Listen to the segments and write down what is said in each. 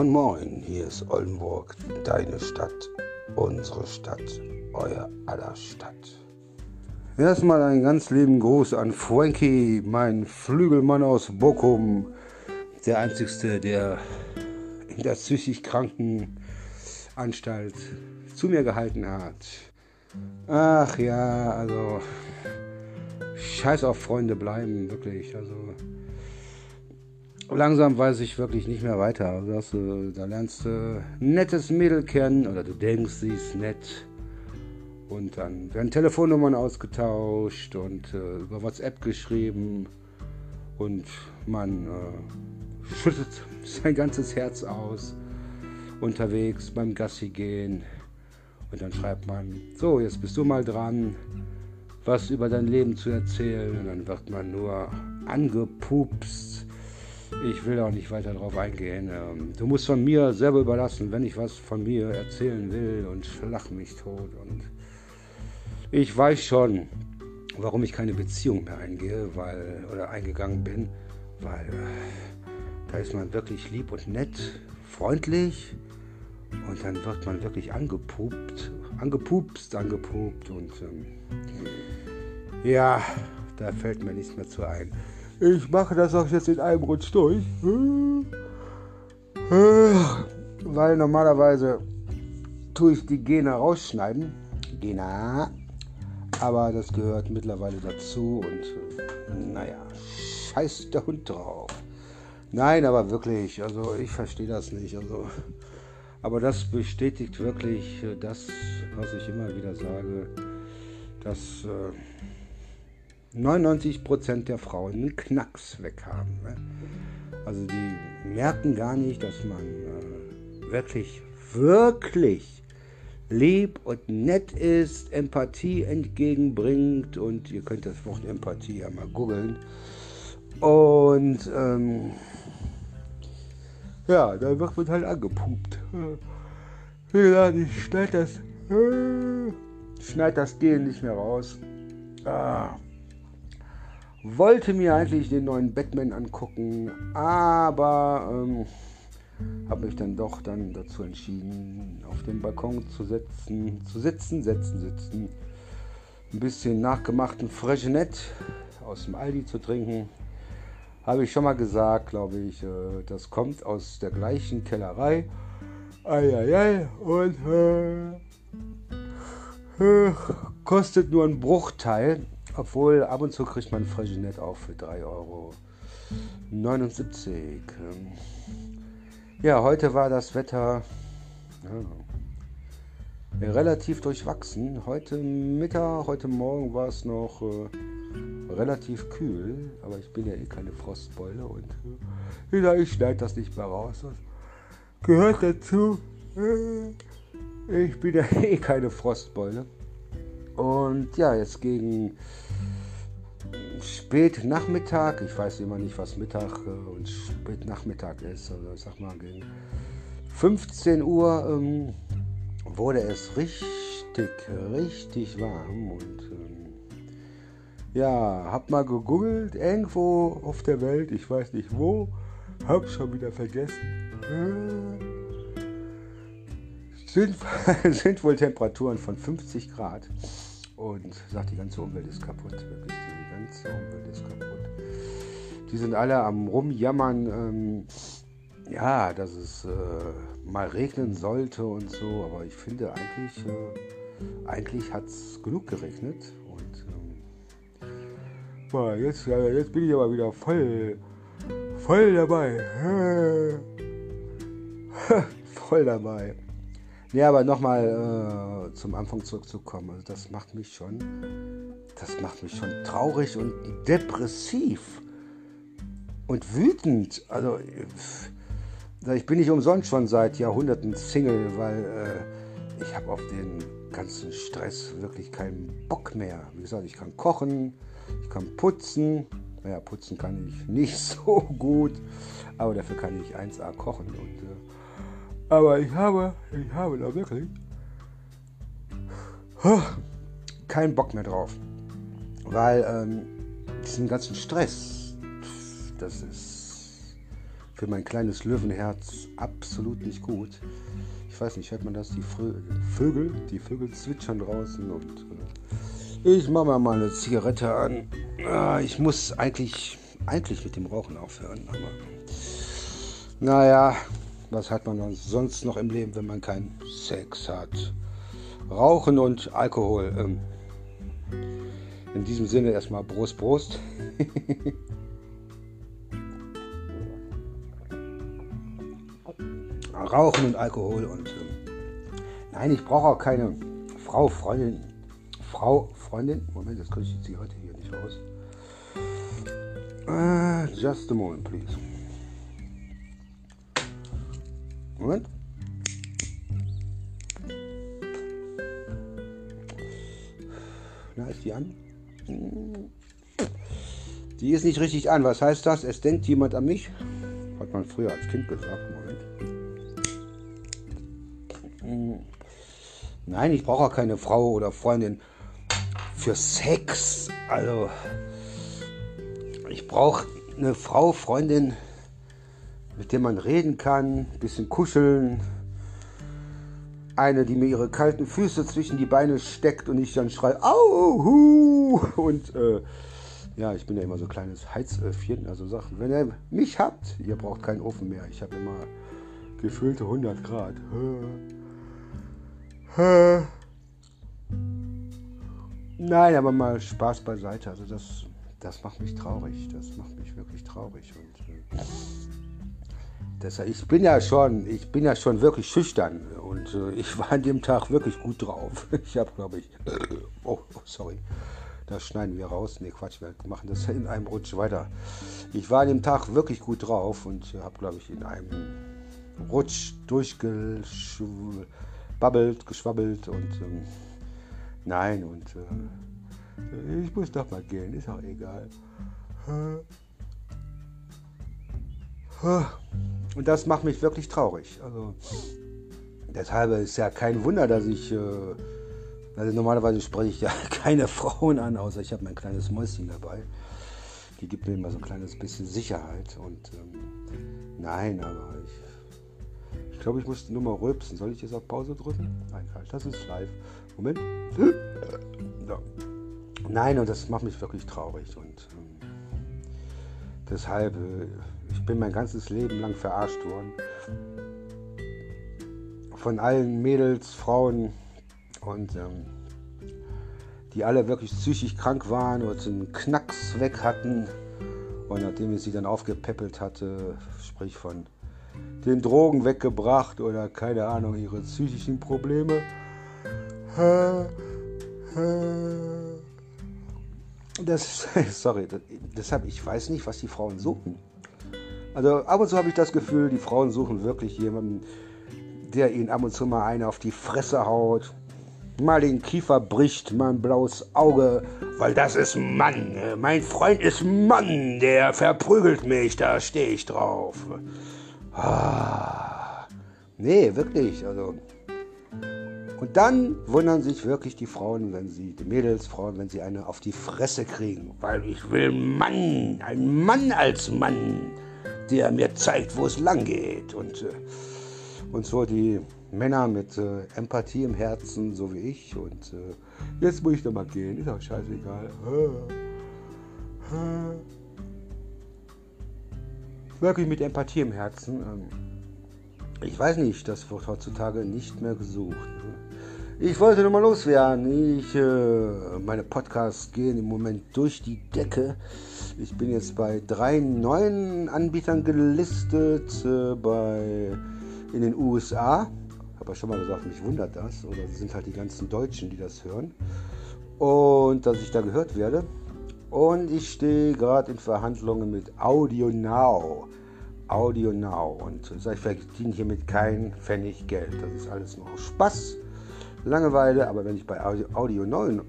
Moin Moin, hier ist Oldenburg, deine Stadt, unsere Stadt, euer aller Stadt. Erstmal einen ganz lieben Gruß an Frankie, mein Flügelmann aus Bochum, der einzigste, der in der psychisch kranken Anstalt zu mir gehalten hat. Ach ja, also scheiß auf Freunde bleiben, wirklich. Also langsam weiß ich wirklich nicht mehr weiter. Also, da lernst du ein nettes Mädel kennen oder du denkst, sie ist nett. Und dann werden Telefonnummern ausgetauscht und äh, über WhatsApp geschrieben. Und man äh, schüttet sein ganzes Herz aus unterwegs beim Gassi gehen. Und dann schreibt man, so, jetzt bist du mal dran, was über dein Leben zu erzählen. Und dann wird man nur angepupst ich will auch nicht weiter darauf eingehen. Ähm, du musst von mir selber überlassen, wenn ich was von mir erzählen will und schlag mich tot. Und ich weiß schon, warum ich keine Beziehung mehr eingehe, weil oder eingegangen bin, weil äh, da ist man wirklich lieb und nett, freundlich und dann wird man wirklich angepupt, angepupst, angepupt und ähm, ja, da fällt mir nichts mehr zu ein. Ich mache das auch jetzt in einem Rutsch durch. Weil normalerweise tue ich die Gene rausschneiden. Gena. Aber das gehört mittlerweile dazu und naja, scheiß der Hund drauf. Nein, aber wirklich, also ich verstehe das nicht. Also, aber das bestätigt wirklich das, was ich immer wieder sage, dass äh, 99% der Frauen einen Knacks weg haben. Ne? Also die merken gar nicht, dass man äh, wirklich, wirklich lieb und nett ist, Empathie entgegenbringt und ihr könnt das Wort Empathie ja mal googeln. Und ähm, ja, dann wird man halt angepupt. Wie gesagt, ich schneide das, äh, schneid das Gehen nicht mehr raus. Ah. Wollte mir eigentlich den neuen Batman angucken, aber ähm, habe mich dann doch dann dazu entschieden, auf den Balkon zu setzen, zu sitzen, setzen, sitzen, ein bisschen nachgemachten Freshenet aus dem Aldi zu trinken. Habe ich schon mal gesagt, glaube ich, äh, das kommt aus der gleichen Kellerei. Eieiei, und äh, äh, kostet nur einen Bruchteil obwohl ab und zu kriegt man Freshnet auch für 3,79 Euro. Ja, heute war das Wetter ja, relativ durchwachsen. Heute Mittag, heute Morgen war es noch äh, relativ kühl, aber ich bin ja eh keine Frostbeule und äh, ich schneide das nicht mehr raus. Das gehört dazu. Äh, ich bin ja eh keine Frostbeule. Und ja, jetzt gegen spät Nachmittag, ich weiß immer nicht, was Mittag äh, und spät Nachmittag ist, also ich sag mal gegen 15 Uhr ähm, wurde es richtig, richtig warm und ähm, ja, hab mal gegoogelt, irgendwo auf der Welt, ich weiß nicht wo, hab schon wieder vergessen. Äh, sind, sind wohl Temperaturen von 50 Grad. Und sagt, die ganze Umwelt ist kaputt. Wirklich, die ganze Umwelt ist kaputt. Die sind alle am Rumjammern, ähm, ja, dass es äh, mal regnen sollte und so. Aber ich finde eigentlich, äh, eigentlich hat es genug geregnet. Ähm, jetzt, jetzt bin ich aber wieder voll, voll dabei. voll dabei. Ja, aber nochmal äh, zum Anfang zurückzukommen. Also das macht mich schon, das macht mich schon traurig und depressiv und wütend. Also ich bin nicht umsonst schon seit Jahrhunderten Single, weil äh, ich habe auf den ganzen Stress wirklich keinen Bock mehr. Wie gesagt, ich kann kochen, ich kann putzen. Naja, putzen kann ich nicht so gut, aber dafür kann ich 1A kochen und äh, aber ich habe, ich habe da wirklich keinen Bock mehr drauf. Weil ähm, diesen ganzen Stress, das ist für mein kleines Löwenherz absolut nicht gut. Ich weiß nicht, hört man das? Die Vögel, die Vögel zwitschern draußen und äh, ich mache mir mal eine Zigarette an. Ah, ich muss eigentlich, eigentlich mit dem Rauchen aufhören, aber naja, was hat man sonst noch im Leben, wenn man keinen Sex hat? Rauchen und Alkohol. Ähm, in diesem Sinne erstmal Prost, Prost. Rauchen und Alkohol und ähm, nein, ich brauche auch keine Frau, Freundin, Frau, Freundin. Moment, jetzt kriege ich die Zigarette hier nicht raus. Uh, just a moment, please. Moment. Na, ist die an? Die ist nicht richtig an. Was heißt das? Es denkt jemand an mich? Hat man früher als Kind gesagt. Moment. Nein, ich brauche auch keine Frau oder Freundin für Sex. Also, ich brauche eine Frau, Freundin, mit der man reden kann, ein bisschen kuscheln, eine, die mir ihre kalten Füße zwischen die Beine steckt und ich dann schreie, au, hu, und äh, ja, ich bin ja immer so ein kleines Heizöffchen, also sagt, wenn ihr mich habt, ihr braucht keinen Ofen mehr, ich habe immer gefüllte 100 Grad. Nein, aber mal Spaß beiseite, also das, das macht mich traurig, das macht mich wirklich traurig. Und äh, Deshalb, ich bin ja schon, ich bin ja schon wirklich schüchtern und äh, ich war an dem Tag wirklich gut drauf. Ich habe, glaube ich, oh, oh, sorry, das schneiden wir raus. Ne, Quatsch, wir machen das in einem Rutsch weiter. Ich war an dem Tag wirklich gut drauf und habe, glaube ich, in einem Rutsch durchgeschwabbelt, geschwabbelt und ähm, nein und äh, ich muss doch mal gehen, ist auch egal. Und das macht mich wirklich traurig. Also, deshalb ist ja kein Wunder, dass ich. Äh, also normalerweise spreche ich ja keine Frauen an, außer ich habe mein kleines Mäuschen dabei. Die gibt mir immer so ein kleines bisschen Sicherheit. Und ähm, nein, aber ich, ich glaube, ich muss nur mal rülpsen. Soll ich jetzt auf Pause drücken? Nein, das ist live. Moment. So. Nein, und das macht mich wirklich traurig. Und ähm, deshalb. Äh, bin mein ganzes Leben lang verarscht worden. Von allen Mädels, Frauen und ähm, die alle wirklich psychisch krank waren oder einen Knacks weg hatten. Und nachdem ich sie dann aufgepäppelt hatte, sprich von den Drogen weggebracht oder keine Ahnung, ihre psychischen Probleme. Das, sorry, deshalb, ich weiß nicht, was die Frauen suchen. Also ab und zu habe ich das Gefühl, die Frauen suchen wirklich jemanden, der ihnen ab und zu mal eine auf die Fresse haut, mal den Kiefer bricht, mal ein blaues Auge, weil das ist Mann. Mein Freund ist Mann, der verprügelt mich, da stehe ich drauf. Ah, nee, wirklich, also. Und dann wundern sich wirklich die Frauen, wenn sie, die Mädels, Frauen, wenn sie eine auf die Fresse kriegen, weil ich will Mann, ein Mann als Mann der mir zeigt, wo es lang geht. Und, äh, und so die Männer mit äh, Empathie im Herzen, so wie ich. Und äh, jetzt muss ich doch mal gehen, ist auch scheißegal. Wirklich mit Empathie im Herzen. Ähm, ich weiß nicht, das wird heutzutage nicht mehr gesucht. Ne? Ich wollte nur mal loswerden. Ich, äh, meine Podcasts gehen im Moment durch die Decke. Ich bin jetzt bei drei neuen Anbietern gelistet äh, bei, in den USA. Habe ja schon mal gesagt, mich wundert das. Oder sind halt die ganzen Deutschen, die das hören. Und dass ich da gehört werde. Und ich stehe gerade in Verhandlungen mit Audio Now. Audio Now. Und ich verdiene hiermit kein Pfennig Geld. Das ist alles nur Spaß. Langeweile, aber wenn ich bei Audio, Audio, Now,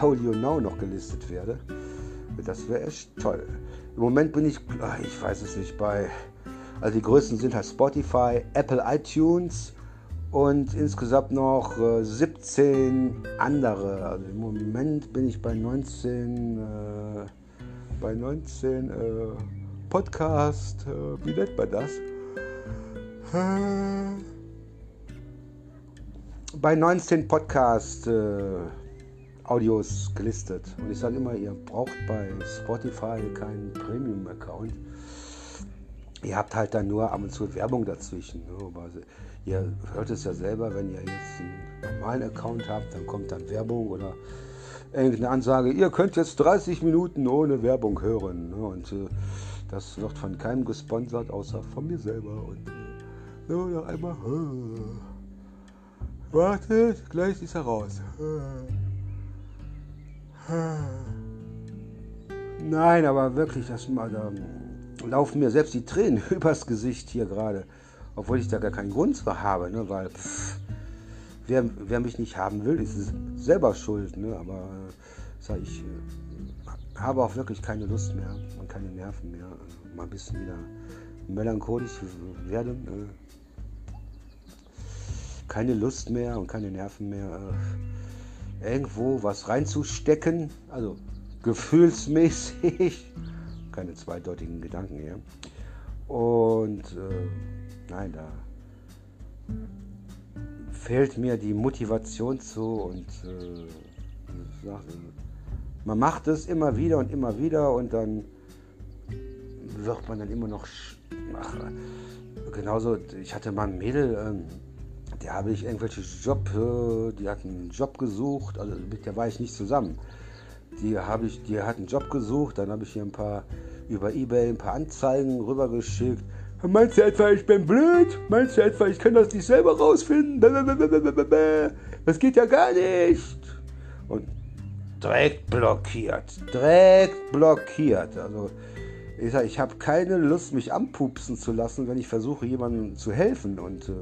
Audio Now noch gelistet werde, das wäre echt toll. Im Moment bin ich, ah, ich weiß es nicht, bei, also die größten sind halt Spotify, Apple iTunes und insgesamt noch äh, 17 andere. Also im Moment bin ich bei 19, äh, bei 19 äh, Podcast, äh, wie nennt man das? Äh, bei 19 Podcast äh, Audios gelistet. Und ich sage immer, ihr braucht bei Spotify keinen Premium-Account. Ihr habt halt dann nur ab und zu Werbung dazwischen. Ne? Ihr hört es ja selber, wenn ihr jetzt einen normalen Account habt, dann kommt dann Werbung oder irgendeine Ansage, ihr könnt jetzt 30 Minuten ohne Werbung hören. Ne? Und äh, das wird von keinem gesponsert, außer von mir selber. Und äh, noch einmal. Äh, wartet, gleich ist er raus. Nein, aber wirklich, das da laufen mir selbst die Tränen übers Gesicht hier gerade. Obwohl ich da gar keinen Grund zu habe, ne? weil pff, wer, wer mich nicht haben will, ist selber schuld. Ne? Aber äh, sag ich äh, habe auch wirklich keine Lust mehr und keine Nerven mehr. Also mal ein bisschen wieder melancholisch werden. Äh, keine Lust mehr und keine Nerven mehr. Irgendwo was reinzustecken, also gefühlsmäßig. Keine zweideutigen Gedanken hier. Und äh, nein, da fehlt mir die Motivation zu und äh, man macht es immer wieder und immer wieder und dann wird man dann immer noch. Ach, genauso, ich hatte mal ein Mädel, ähm, der habe ich irgendwelche Job, äh, die hat einen Job gesucht, also mit der war ich nicht zusammen. Die habe ich, die hat einen Job gesucht, dann habe ich hier ein paar über Ebay ein paar Anzeigen rübergeschickt. Meinst du etwa, ich bin blöd? Meinst du etwa, ich kann das nicht selber rausfinden? Das geht ja gar nicht. Und direkt blockiert. Direkt blockiert. Also, ich sage, ich habe keine Lust, mich anpupsen zu lassen, wenn ich versuche, jemandem zu helfen. Und, äh,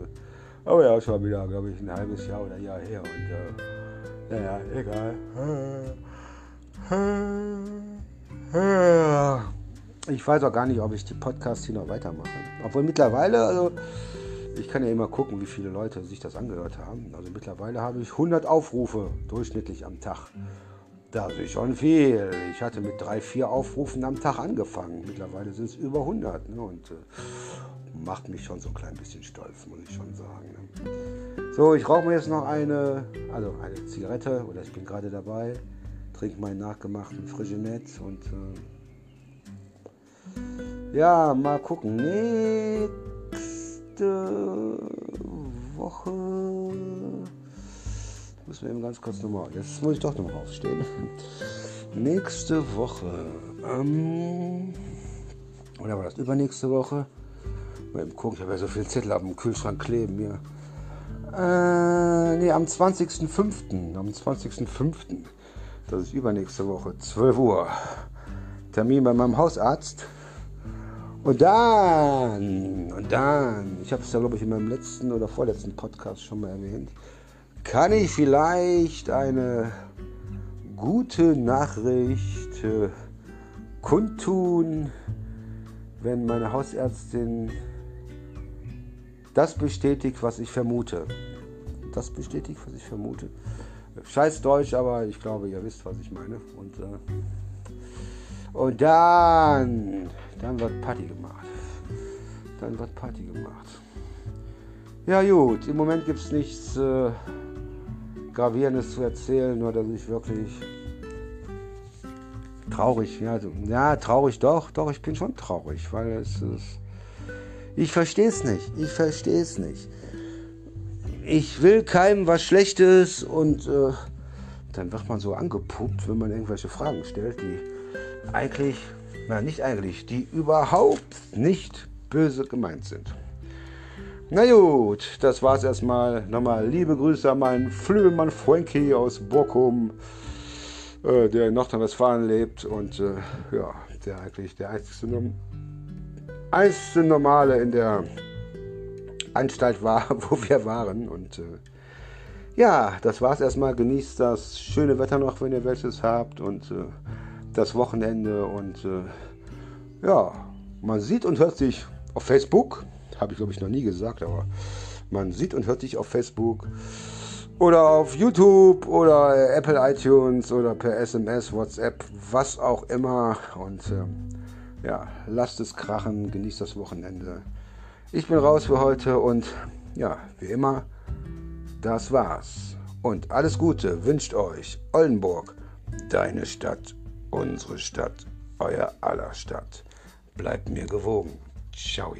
aber ja, schon wieder, glaube ich, ein halbes Jahr oder Jahr her. Und, äh, naja, egal. Ich weiß auch gar nicht, ob ich die Podcasts hier noch weitermache. Obwohl mittlerweile, also ich kann ja immer gucken, wie viele Leute sich das angehört haben. Also mittlerweile habe ich 100 Aufrufe durchschnittlich am Tag. Das ist schon viel. Ich hatte mit drei, vier Aufrufen am Tag angefangen. Mittlerweile sind es über 100. Ne? Und äh, macht mich schon so ein klein bisschen stolz, muss ich schon sagen. Ne? So, ich rauche mir jetzt noch eine, also eine Zigarette, oder ich bin gerade dabei, trinke meinen nachgemachten Friginet und äh, ja, mal gucken. Nächste Woche. Müssen wir eben ganz kurz nochmal. Jetzt muss ich doch nochmal aufstehen. Nächste Woche. Ähm, oder war das übernächste Woche? Mal eben gucken, ich habe ja so viele Zettel auf dem Kühlschrank kleben hier. Äh, nee, am 20.05. Am 20.05. Das ist übernächste Woche, 12 Uhr. Termin bei meinem Hausarzt. Und dann, und dann, ich habe es ja, glaube ich, in meinem letzten oder vorletzten Podcast schon mal erwähnt, kann ich vielleicht eine gute Nachricht äh, kundtun, wenn meine Hausärztin das bestätigt, was ich vermute. Das bestätigt, was ich vermute. Scheiß Deutsch, aber ich glaube, ihr wisst, was ich meine. Und, äh, und dann dann wird Party gemacht. Dann wird Party gemacht. Ja gut, im Moment gibt es nichts äh, Gravierendes zu erzählen, nur dass ich wirklich traurig, ja, also, ja, traurig doch, doch, ich bin schon traurig, weil es ist, ich verstehe es nicht, ich verstehe es nicht. Ich will keinem was Schlechtes und äh, dann wird man so angepuppt, wenn man irgendwelche Fragen stellt, die eigentlich na nicht eigentlich, die überhaupt nicht böse gemeint sind. Na gut, das war's erstmal. Nochmal liebe Grüße an meinen Flügelmann Frankie aus Bochum, äh, der in Nordrhein-Westfalen lebt und äh, ja, der eigentlich der einzige, einzige Normale in der Anstalt war, wo wir waren. Und äh, ja, das war's erstmal. Genießt das schöne Wetter noch, wenn ihr welches habt und äh, das Wochenende und äh, ja, man sieht und hört sich auf Facebook, habe ich glaube ich noch nie gesagt, aber man sieht und hört sich auf Facebook oder auf YouTube oder Apple iTunes oder per SMS, WhatsApp, was auch immer und äh, ja, lasst es krachen, genießt das Wochenende. Ich bin raus für heute und ja, wie immer, das war's. Und alles Gute wünscht euch Oldenburg, deine Stadt, unsere Stadt, euer aller Stadt. Bleibt mir gewogen. Ciao.